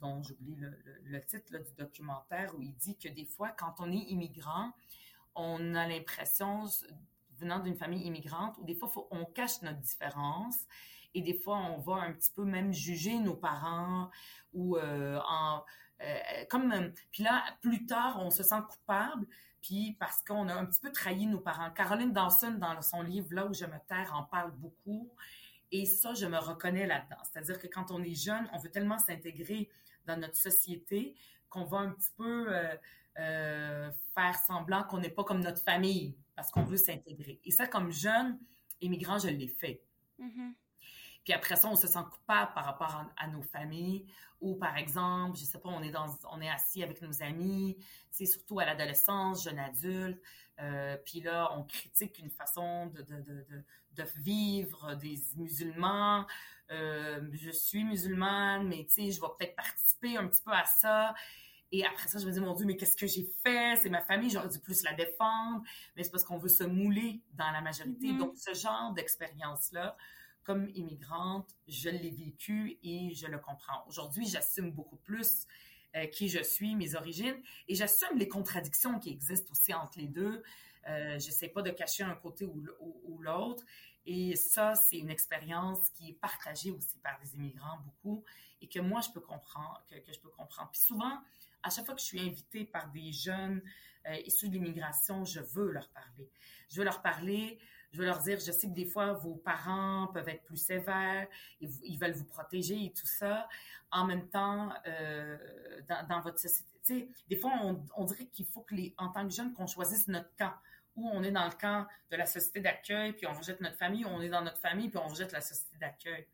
dont j'oublie le, le, le titre là, du documentaire, où il dit que des fois, quand on est immigrant, on a l'impression, venant d'une famille immigrante, où des fois, on cache notre différence. Et des fois, on va un petit peu même juger nos parents ou euh, en euh, comme euh, puis là plus tard on se sent coupable puis parce qu'on a un petit peu trahi nos parents. Caroline Dawson dans son livre là où je me terre en parle beaucoup et ça je me reconnais là-dedans. C'est-à-dire que quand on est jeune, on veut tellement s'intégrer dans notre société qu'on va un petit peu euh, euh, faire semblant qu'on n'est pas comme notre famille parce qu'on veut s'intégrer. Et ça comme jeune immigrant, je l'ai fait. Mhm. Puis après ça, on se sent coupable par rapport à, nos familles. Ou par exemple, je sais pas, on est dans, on est assis avec nos amis, c'est surtout à l'adolescence, jeune adulte. Euh, puis là, on critique une façon de, de, de, de, de vivre des musulmans. Euh, je suis musulmane, mais tu sais, je vais peut-être participer un petit peu à ça. Et après ça, je me dis, mon Dieu, mais qu'est-ce que j'ai fait? C'est ma famille, j'aurais dû plus la défendre. Mais c'est parce qu'on veut se mouler dans la majorité. Mhm. Donc, ce genre d'expérience-là, comme immigrante, je l'ai vécu et je le comprends. Aujourd'hui, j'assume beaucoup plus euh, qui je suis, mes origines, et j'assume les contradictions qui existent aussi entre les deux. Euh, J'essaie pas de cacher un côté ou, l- ou, ou l'autre. Et ça, c'est une expérience qui est partagée aussi par des immigrants beaucoup et que moi, je peux comprendre, que, que je peux comprendre. Puis souvent, à chaque fois que je suis invitée par des jeunes euh, issus de l'immigration, je veux leur parler. Je veux leur parler, je veux leur dire, je sais que des fois, vos parents peuvent être plus sévères, vous- ils veulent vous protéger et tout ça. En même temps, euh, dans, votre société, des fois, on, dirait qu'il faut que les, en tant que jeunes, qu'on choisisse notre camp. Ou on est dans le camp de la société d'accueil, puis on rejette notre famille, ou on est dans notre famille, puis on rejette la société d'accueil.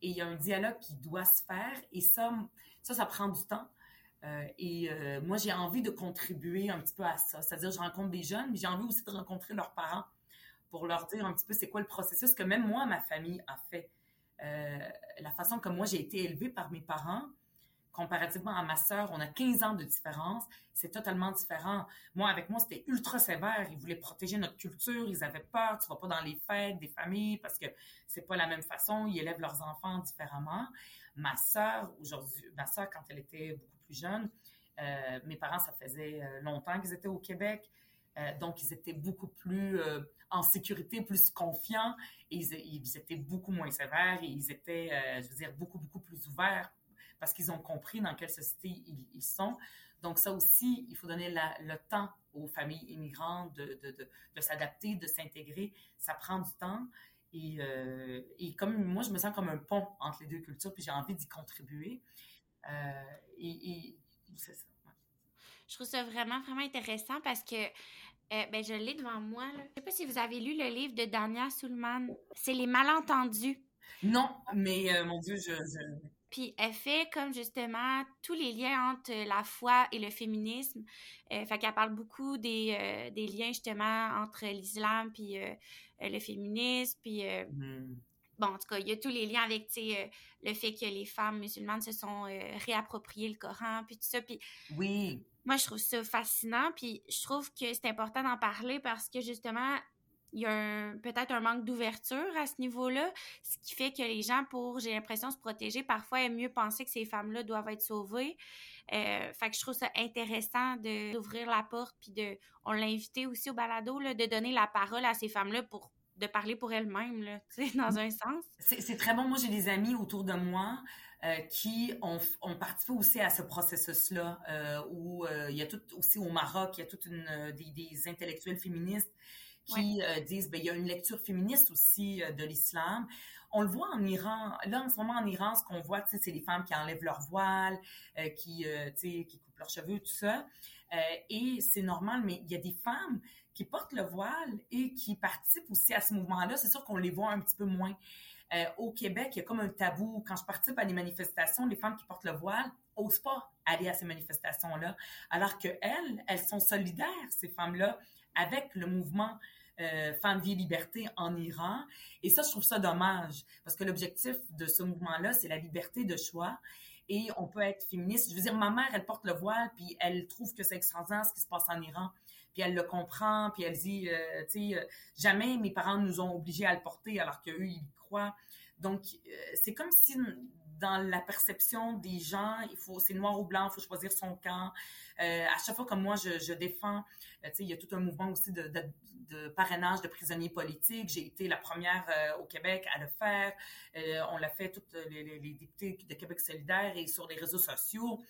Et il y a un dialogue qui doit se faire, et ça, ça, ça prend du temps. Euh, et euh, moi, j'ai envie de contribuer un petit peu à ça. C'est-à-dire, je rencontre des jeunes, mais j'ai envie aussi de rencontrer leurs parents pour leur dire un petit peu c'est quoi le processus que même moi, ma famille a fait. Euh, la façon que moi, j'ai été élevée par mes parents, comparativement à ma sœur, on a 15 ans de différence, c'est totalement différent. Moi, avec moi, c'était ultra sévère. Ils voulaient protéger notre culture, ils avaient peur, tu vas pas dans les fêtes des familles parce que c'est pas la même façon, ils élèvent leurs enfants différemment. Ma sœur, aujourd'hui, ma sœur, quand elle était beaucoup plus jeune, euh, mes parents, ça faisait euh, longtemps qu'ils étaient au Québec. Euh, donc, ils étaient beaucoup plus euh, en sécurité, plus confiants, et ils, étaient beaucoup moins sévères, et ils étaient, je veux dire, beaucoup, beaucoup plus ouverts parce qu'ils ont compris dans quelle société ils, sont. Donc, ça aussi, il faut donner le temps aux familles immigrantes de, s'adapter, de s'intégrer. Ça prend du temps. Et, et comme moi, je me sens comme un pont entre les deux cultures, puis j'ai envie d'y contribuer. Euh, et, et c'est ça. Je trouve ça vraiment, vraiment intéressant parce que euh, ben, je l'ai devant moi. Là. Je sais pas si vous avez lu le livre de Dania Sullman. C'est Les malentendus. Non, mais euh, mon Dieu, je, je... Puis elle fait comme justement tous les liens entre la foi et le féminisme. Euh, fait qu'elle parle beaucoup des, des liens justement entre l'islam puis le féminisme. Puis mm. Bon, en tout cas, il y a tous les liens avec le fait que les femmes musulmanes se sont réappropriées le Coran puis tout ça. Puis oui moi, je trouve ça fascinant, puis je trouve que c'est important d'en parler parce que justement, il y a peut-être un manque d'ouverture à ce niveau-là, ce qui fait que les gens, pour, j'ai l'impression, se protéger, parfois aiment mieux penser que ces femmes-là doivent être sauvées. Euh, fait que je trouve ça intéressant d'ouvrir la porte, puis de, on l'a invité aussi au balado, là, de donner la parole à ces femmes-là pour de parler pour elle-même, là, tu sais, dans un sens. C'est très bon. Moi, j'ai des amis autour de moi euh, qui ont, ont participé aussi à ce processus-là, euh, où euh, il y a tout aussi au Maroc, il y a toute une euh, des, des intellectuels féministes qui ouais. euh, disent ben il y a une lecture féministe aussi euh, de l'islam. On le voit en Iran. Là en ce moment en Iran, ce qu'on voit, c'est les femmes qui enlèvent leur voile, euh, qui qui coupent leurs cheveux, tout ça. et c'est normal, mais il y a des femmes qui portent le voile et qui participent aussi à ce mouvement-là. C'est sûr qu'on les voit un petit peu moins. Euh, au Québec, il y a comme un tabou. Quand je participe à des manifestations, les femmes qui portent le voile osent pas aller à ces manifestations-là, alors que elles, elles sont solidaires, ces femmes-là, avec le mouvement euh, Femmes, Vie, Liberté en Iran. Et ça, je trouve ça dommage, parce que l'objectif de ce mouvement-là, c'est la liberté de choix. Et on peut être féministe. Je veux dire, ma mère, elle porte le voile, puis elle trouve que c'est extraordinaire ce qui se passe en Iran. Puis elle le comprend, puis elle dit, euh, tu sais, euh, jamais mes parents nous ont obligés à le porter, alors qu'eux, ils y croient. Donc, euh, c'est comme si dans la perception des gens, il faut c'est noir ou blanc, il faut choisir son camp. À chaque fois comme moi je, je défends, euh, il y a tout un mouvement aussi de, parrainage de prisonniers politiques. J'ai été la première au Québec à le faire. On l'a fait toutes les, les, les, députés de Québec solidaire et sur les réseaux sociaux.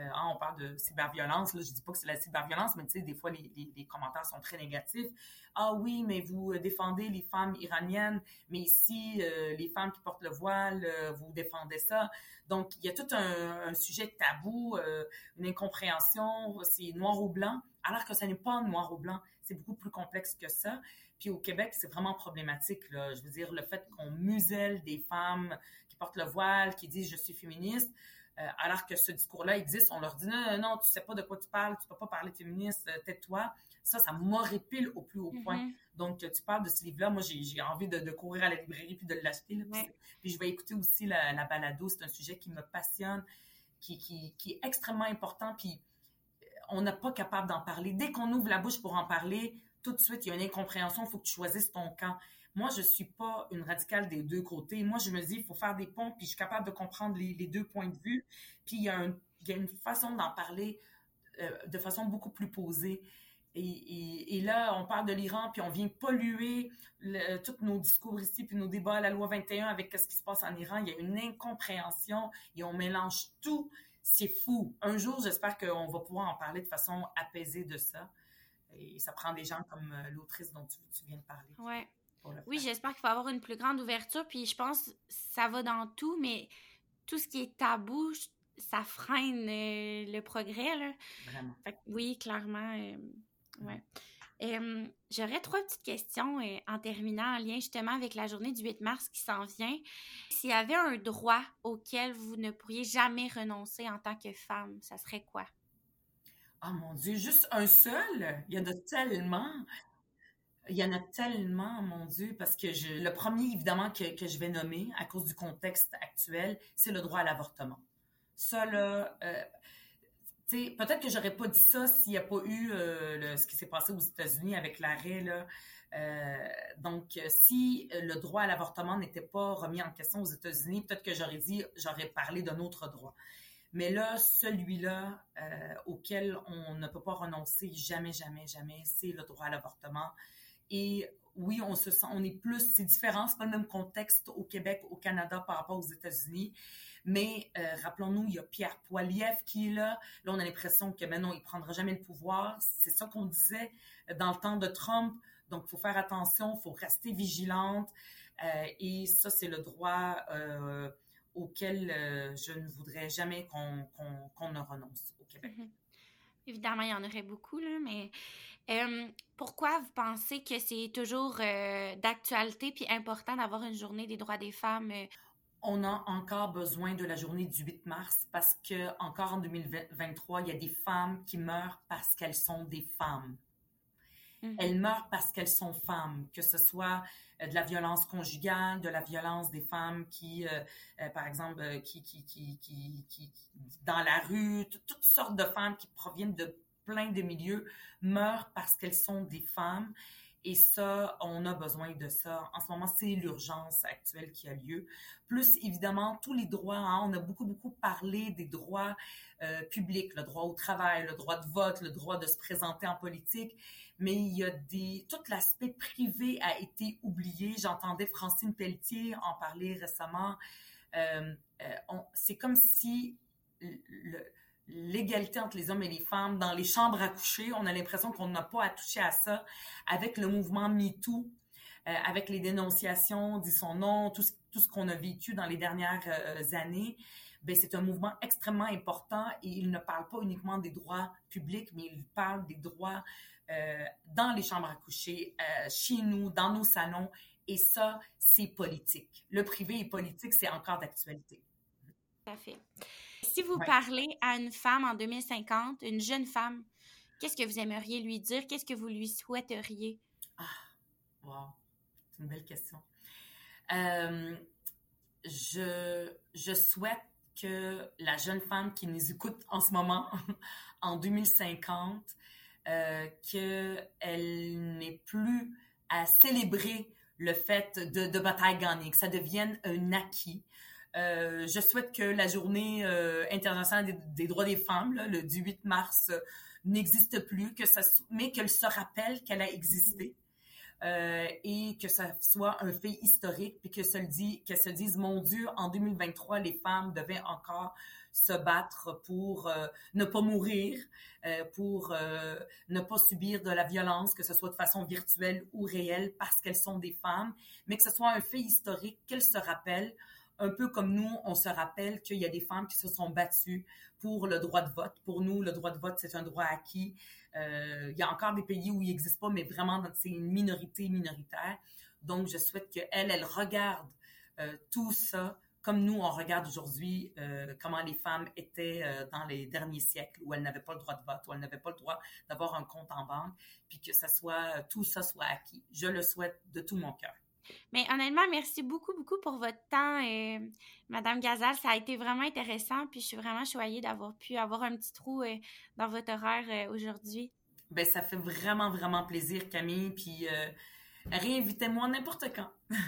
Hein, on parle de cyberviolence. Là, je dis pas que c'est la cyberviolence, mais tu sais, des fois les, les, commentaires sont très négatifs. Ah oui, mais vous défendez les femmes iraniennes, mais ici les femmes qui portent le voile, vous défendez ça donc, il y a tout un, un sujet tabou, euh, une incompréhension, c'est noir ou blanc, alors que ce n'est pas noir ou blanc, c'est beaucoup plus complexe que ça. Puis au Québec, c'est vraiment problématique. Là. Je veux dire, le fait qu'on muselle des femmes qui portent le voile, qui disent « je suis féministe euh, alors que ce discours-là existe, on leur dit non, non, non, tu sais pas de quoi tu parles, tu peux pas parler de féministe, euh, tais-toi. Ça, ça m'horripile au plus haut point. Mm -hmm. Donc, tu parles de ce livre-là. Moi, j'ai envie de, de, courir à la librairie puis de l'acheter. Ouais. Puis je vais écouter aussi la, la balado. C'est un sujet qui me passionne, qui, qui, qui est extrêmement important. Puis on n'est pas capable d'en parler. Dès qu'on ouvre la bouche pour en parler, tout de suite, il y a une incompréhension. Il faut que tu choisisses ton camp. Moi, je suis pas une radicale des deux côtés. Moi, je me dis, il faut faire des ponts, puis je suis capable de comprendre les, deux points de vue. Puis il y a, une façon d'en parler euh, de façon beaucoup plus posée. Et, là, on parle de l'Iran, puis on vient polluer le, tous nos discours ici, puis nos débats à la loi 21 avec ce qui se passe en Iran. Il y a une incompréhension et on mélange tout. C'est fou. Un jour, j'espère qu'on va pouvoir en parler de façon apaisée de ça. Et ça prend des gens comme euh, l'autrice dont tu, tu, viens de parler. Ouais. Oui, j'espère qu'il va y avoir une plus grande ouverture. Puis je pense ça va dans tout, mais tout ce qui est tabou, ça freine euh, le progrès. Là. Vraiment. Fait, oui, clairement. Euh, ouais. Euh, J'aurais trois petites questions euh, en terminant en lien justement avec la journée du 8 mars qui s'en vient. S'il y avait un droit auquel vous ne pourriez jamais renoncer en tant que femme, ça serait quoi? Oh mon Dieu, juste un seul? Il y en a tellement. Il y en a tellement, mon Dieu, parce que le premier, évidemment, que, je vais nommer à cause du contexte actuel, c'est le droit à l'avortement. Ça, là, euh, peut-être que j'aurais pas dit ça s'il n'y a pas eu euh, ce qui s'est passé aux États-Unis avec l'arrêt. Là. Euh, donc, si le droit à l'avortement n'était pas remis en question aux États-Unis, peut-être que j'aurais dit, j'aurais parlé d'un autre droit. Mais là, celui-là euh, auquel on ne peut pas renoncer jamais, jamais, jamais, c'est le droit à l'avortement. Et oui, on se sent, on est plus, c'est différent, c'est pas le même contexte au Québec, au Canada par rapport aux États-Unis. Mais euh, rappelons-nous, il y a Pierre Poilievre qui est là. Là, on a l'impression que maintenant, il prendra jamais le pouvoir. C'est ça qu'on disait dans le temps de Trump. Donc, il faut faire attention, il faut rester vigilante. Euh, et ça, c'est le droit euh, auquel euh, je ne voudrais jamais qu'on ne renonce au Québec. Mhm. Évidemment, il y en aurait beaucoup, là, mais euh, pourquoi vous pensez que c'est toujours euh, d'actualité puis important d'avoir une journée des droits des femmes? On a encore besoin de la journée du 8 mars parce que encore en 2023, il y a des femmes qui meurent parce qu'elles sont des femmes. Mhm. Elles meurent parce qu'elles sont femmes, que ce soit euh, de la violence conjugale, de la violence des femmes qui, euh, euh, par exemple, qui, qui, qui, qui, qui, dans la rue, toutes sortes de femmes qui proviennent de plein de milieux meurent parce qu'elles sont des femmes. Et ça, on a besoin de ça. En ce moment, c'est l'urgence actuelle qui a lieu. Plus, évidemment, tous les droits. Hein, on a beaucoup, beaucoup parlé des droits euh, publics, le droit au travail, le droit de vote, le droit de se présenter en politique. Mais il y a des... Tout l'aspect privé a été oublié. J'entendais Francine Pelletier en parler récemment. Euh, euh, c'est comme si l'égalité entre les hommes et les femmes dans les chambres à coucher. On a l'impression qu'on n'a pas à toucher à ça avec le mouvement MeToo, euh, avec les dénonciations, dit son nom, tout ce, qu'on a vécu dans les dernières euh, années. Ben, c'est un mouvement extrêmement important et il ne parle pas uniquement des droits publics, mais il parle des droits euh, dans les chambres à coucher, chez nous, dans nos salons. Et ça, c'est politique. Le privé et politique, c'est encore d'actualité. Tout à fait. Si vous parlez à une femme en 2050, une jeune femme, qu'est-ce que vous aimeriez lui dire? Qu'est-ce que vous lui souhaiteriez? Ah, wow, c'est une belle question. Euh, je, je souhaite que la jeune femme qui nous écoute en ce moment, en 2050, euh, qu'elle n'ait plus à célébrer le fait de, de bataille gagnée, que ça devienne un acquis, euh, je souhaite que la journée euh, internationale des, droits des femmes, le 18 mars, euh, n'existe plus, mais qu'elle se rappelle qu'elle a existé. et que ça soit un fait historique, puis que se dit, qu'elle se dise, mon Dieu, en 2023, les femmes devaient encore se battre pour ne pas mourir, pour ne pas subir de la violence, que ce soit de façon virtuelle ou réelle, parce qu'elles sont des femmes, mais que ce soit un fait historique, qu'elles se rappellent un peu comme nous, on se rappelle qu'il y a des femmes qui se sont battues pour le droit de vote. Pour nous, le droit de vote, c'est un droit acquis. Euh, il y a encore des pays où il n'existe pas, mais vraiment, c'est une minorité minoritaire. Donc, je souhaite qu'elle, elle regarde euh, tout ça comme nous, on regarde aujourd'hui euh, comment les femmes étaient dans les derniers siècles, où elles n'avaient pas le droit de vote, où elles n'avaient pas le droit d'avoir un compte en banque, puis que ça soit tout ça soit acquis. Je le souhaite de tout mon cœur. Mais honnêtement, merci beaucoup, beaucoup pour votre temps, euh, Madame Gazal. Ça a été vraiment intéressant, puis je suis vraiment choyée d'avoir pu avoir un petit trou euh, dans votre horaire euh, aujourd'hui. Ben, ça fait vraiment, vraiment plaisir, Camille, puis réinvitez-moi n'importe quand.